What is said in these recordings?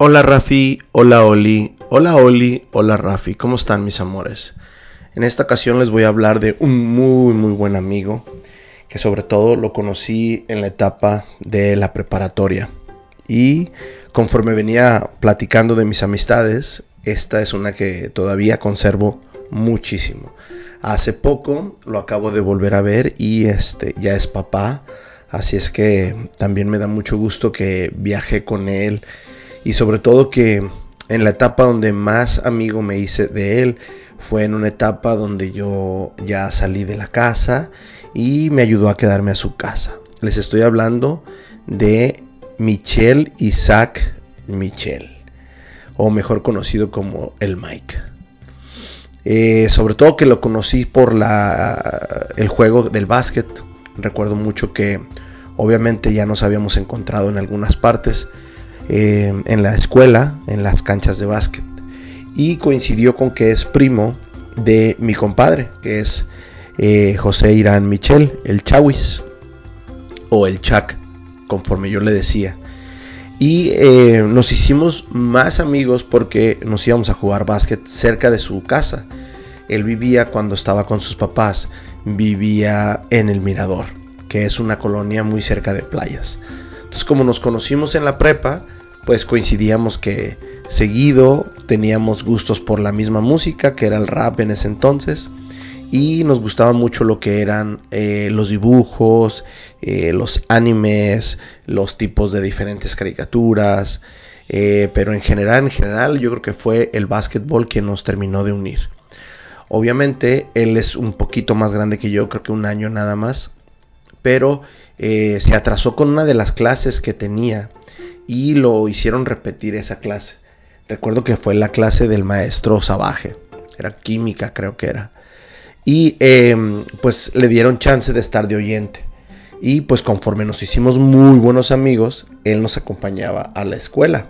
Hola Rafi, hola Oli, hola Oli, hola Rafi, ¿cómo están mis amores? En esta ocasión les voy a hablar de un muy muy buen amigo que sobre todo lo conocí en la etapa de la preparatoria. Y conforme venía platicando de mis amistades, esta es una que todavía conservo muchísimo. Hace poco lo acabo de volver a ver y este ya es papá, así es que también me da mucho gusto que viaje con él y sobre todo que en la etapa donde más amigo me hice de él fue en una etapa donde yo ya salí de la casa y me ayudó a quedarme a su casa. Les estoy hablando de Michel Isaac Michel, o mejor conocido como el Mike. Eh, sobre todo que lo conocí por la, el juego del básquet. Recuerdo mucho que obviamente ya nos habíamos encontrado en algunas partes eh, en la escuela, en las canchas de básquet. Y coincidió con que es primo de mi compadre, que es eh, José Irán Michel, el Chawis, o el Chac, conforme yo le decía. Y eh, nos hicimos más amigos porque nos íbamos a jugar básquet cerca de su casa. Él vivía cuando estaba con sus papás, vivía en el Mirador, que es una colonia muy cerca de playas. Entonces como nos conocimos en la prepa, pues coincidíamos que seguido teníamos gustos por la misma música, que era el rap en ese entonces, y nos gustaba mucho lo que eran eh, los dibujos, eh, los animes, los tipos de diferentes caricaturas, eh, pero en general, en general yo creo que fue el básquetbol quien nos terminó de unir. Obviamente él es un poquito más grande que yo, creo que un año nada más, pero se atrasó con una de las clases que tenía y lo hicieron repetir esa clase. Recuerdo que fue la clase del maestro Sabaje, era química creo que era. Y em, pues le dieron chance de estar de oyente. Y pues conforme nos hicimos muy buenos amigos, él nos acompañaba a la escuela,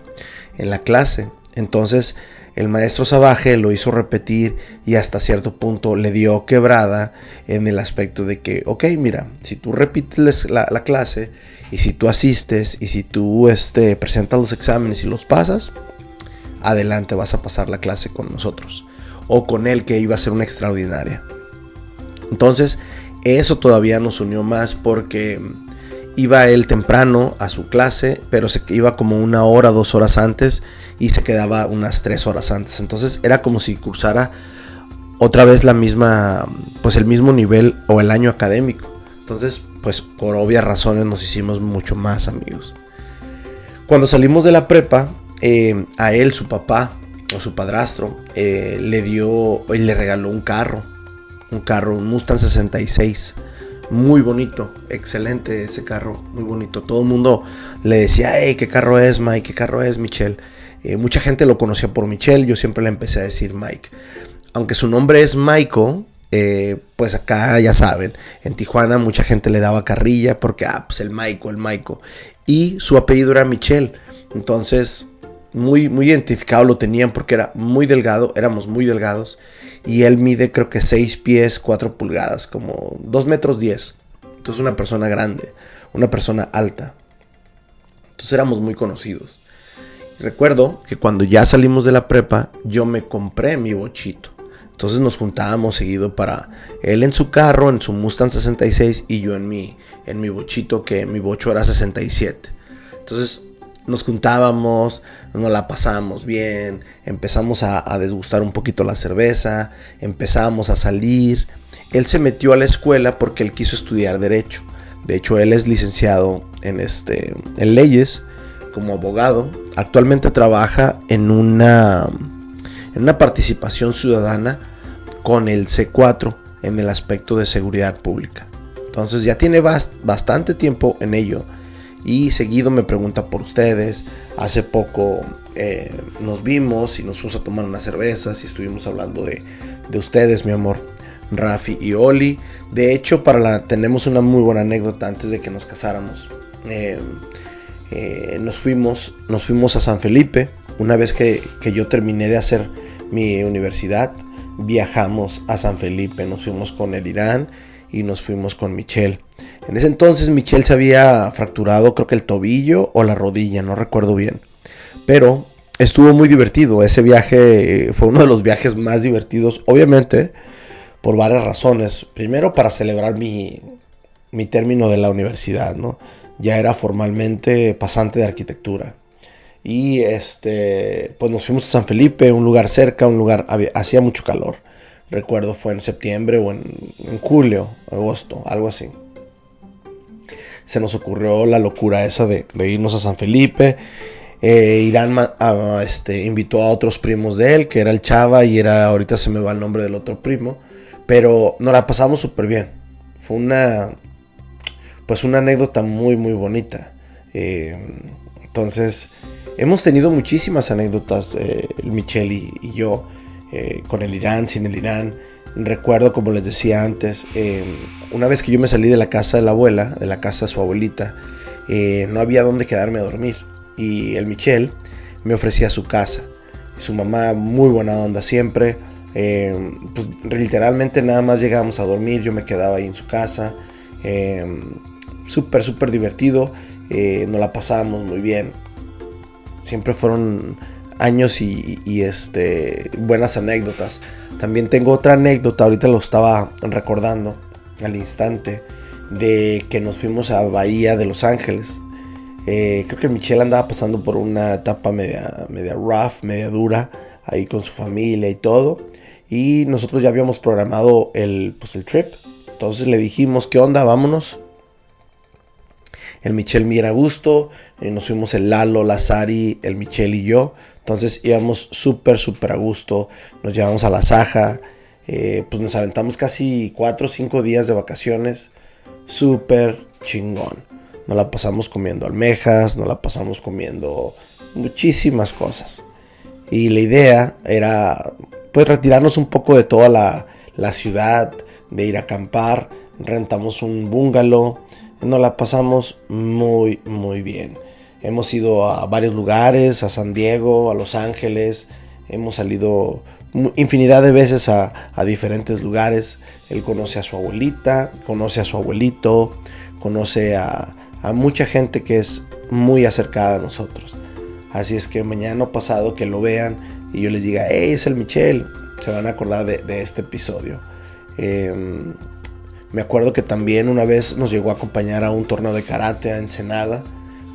en la clase. Entonces el maestro Sabaje lo hizo repetir y hasta cierto punto le dio quebrada en el aspecto de que, ok, mira, si tú repites la, la clase y si tú asistes y si tú este, presentas los exámenes y los pasas, adelante vas a pasar la clase con nosotros. O con él que iba a ser una extraordinaria. Entonces, eso todavía nos unió más porque iba él temprano a su clase, pero se iba como una hora, dos horas antes y se quedaba unas tres horas antes. Entonces era como si cursara otra vez la misma, pues el mismo nivel o el año académico. Entonces, pues por obvias razones nos hicimos mucho más amigos. Cuando salimos de la prepa, eh, a él, su papá o su padrastro, eh, le dio y le regaló un carro. Un carro, un Mustang 66. Muy bonito, excelente ese carro, muy bonito. Todo el mundo le decía, hey, ¿qué carro es, Mike? ¿Qué carro es, Michelle? Eh, mucha gente lo conocía por Michelle, yo siempre le empecé a decir Mike. Aunque su nombre es Michael, eh, pues acá ya saben, en Tijuana mucha gente le daba carrilla porque, ah, pues el Maico, el Maico. Y su apellido era Michel. Entonces, muy, muy identificado lo tenían porque era muy delgado, éramos muy delgados. Y él mide creo que 6 pies 4 pulgadas, como 2 metros 10. Entonces una persona grande, una persona alta. Entonces éramos muy conocidos. Recuerdo que cuando ya salimos de la prepa, yo me compré mi bochito. Entonces nos juntábamos seguido para él en su carro, en su Mustang 66 y yo en mi, en mi bochito que mi bocho era 67. Entonces nos juntábamos, nos la pasábamos bien, empezamos a, a desgustar un poquito la cerveza, empezábamos a salir. Él se metió a la escuela porque él quiso estudiar derecho. De hecho, él es licenciado en, este, en leyes como abogado. Actualmente trabaja en una una participación ciudadana con el C4 en el aspecto de seguridad pública. Entonces ya tiene bastante tiempo en ello y seguido me pregunta por ustedes. Hace poco eh, nos vimos y nos fuimos a tomar unas cervezas y estuvimos hablando de, ustedes, mi amor, Rafi y Oli. De hecho, para la, tenemos una muy buena anécdota antes de que nos casáramos. Eh, eh, nos fuimos, nos fuimos a San Felipe una vez que, yo terminé de hacer mi universidad, viajamos a San Felipe, nos fuimos con el Irán y nos fuimos con Michelle. En ese entonces Michelle se había fracturado creo que el tobillo o la rodilla, no recuerdo bien. Pero estuvo muy divertido. Ese viaje fue uno de los viajes más divertidos, obviamente, por varias razones. Primero, para celebrar mi, mi término de la universidad, ¿no? Ya era formalmente pasante de arquitectura. Y este, pues nos fuimos a San Felipe, un lugar cerca, un lugar, hacía mucho calor. Recuerdo fue en septiembre o en, julio, agosto, algo así. Se nos ocurrió la locura esa de, irnos a San Felipe. Eh, Irán este, invitó a otros primos de él, que era el Chava y era, ahorita se me va el nombre del otro primo. Pero nos la pasamos súper bien. Fue una, pues una anécdota muy, muy bonita. Eh, entonces, hemos tenido muchísimas anécdotas, eh, Michelle y, yo, eh, con el Irán, sin el Irán. Recuerdo, como les decía antes, una vez que yo me salí de la casa de la abuela, de la casa de su abuelita, no había dónde quedarme a dormir. Y el Michel me ofrecía su casa. Su mamá, muy buena onda siempre. pues literalmente nada más llegábamos a dormir, yo me quedaba ahí en su casa súper, súper divertido. Eh, nos la pasábamos muy bien. Siempre fueron años y, este, buenas anécdotas. También tengo otra anécdota, ahorita lo estaba recordando al instante, de que nos fuimos a Bahía de Los Ángeles. Eh, creo que Michelle andaba pasando por una etapa media, media rough, media dura, ahí con su familia y todo. Y nosotros ya habíamos programado el, pues, el trip. Entonces le dijimos, ¿qué onda? Vámonos el Michel Mira Gusto, eh, nos fuimos el Lalo, Lazari, el Michel y yo. Entonces íbamos súper, súper a gusto, nos llevamos a la Saja, eh, pues nos aventamos casi 4 o 5 días de vacaciones, súper chingón. Nos la pasamos comiendo almejas, nos la pasamos comiendo muchísimas cosas. Y la idea era pues retirarnos un poco de toda la, la ciudad, de ir a acampar, rentamos un bungalow, nos la pasamos muy, muy bien. Hemos ido a varios lugares, a San Diego, a Los Ángeles, hemos salido infinidad de veces a, diferentes lugares. Él conoce a su abuelita, conoce a su abuelito, conoce a, mucha gente que es muy acercada a nosotros. Así es que mañana pasado que lo vean y yo les diga, hey, es el Michel, se van a acordar de, este episodio. Em, me acuerdo que también una vez nos llegó a acompañar a un torneo de karate a Ensenada,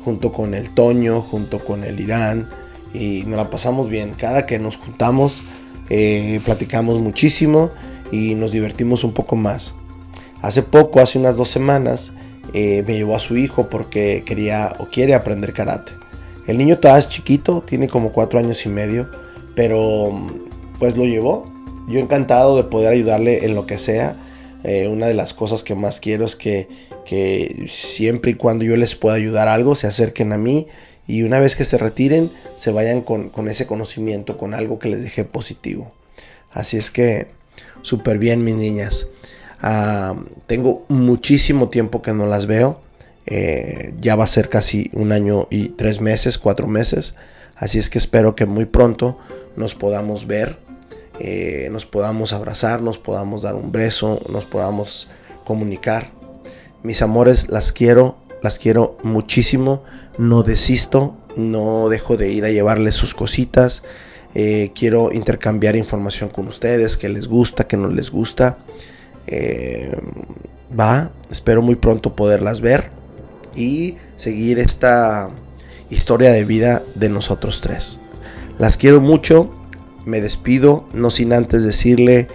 junto con el Toño, junto con el Irán, y nos la pasamos bien. Cada que nos juntamos, eh, platicamos muchísimo y nos divertimos un poco más. Hace poco, hace unas dos semanas, eh, me llevó a su hijo porque quería o quiere aprender karate. El niño todavía es chiquito, tiene como cuatro años y medio, pero pues lo llevó. Yo encantado de poder ayudarle en lo que sea eh, una de las cosas que más quiero es que, siempre y cuando yo les pueda ayudar algo, se acerquen a mí y una vez que se retiren, se vayan con, ese conocimiento, con algo que les deje positivo. Así es que, súper bien, mis niñas. Ah, tengo muchísimo tiempo que no las veo. Eh, ya va a ser casi un año y tres meses, cuatro meses. Así es que espero que muy pronto nos podamos ver eh, nos podamos abrazar, nos podamos dar un beso, nos podamos comunicar. Mis amores, las quiero, las quiero muchísimo. No desisto, no dejo de ir a llevarles sus cositas. Eh, quiero intercambiar información con ustedes, que les gusta, que no les gusta. Eh, va, espero muy pronto poderlas ver y seguir esta historia de vida de nosotros tres. Las quiero mucho, me despido, no sin antes decirle,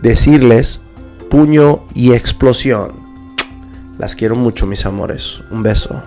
decirles puño y explosión. Las quiero mucho, mis amores. Un beso.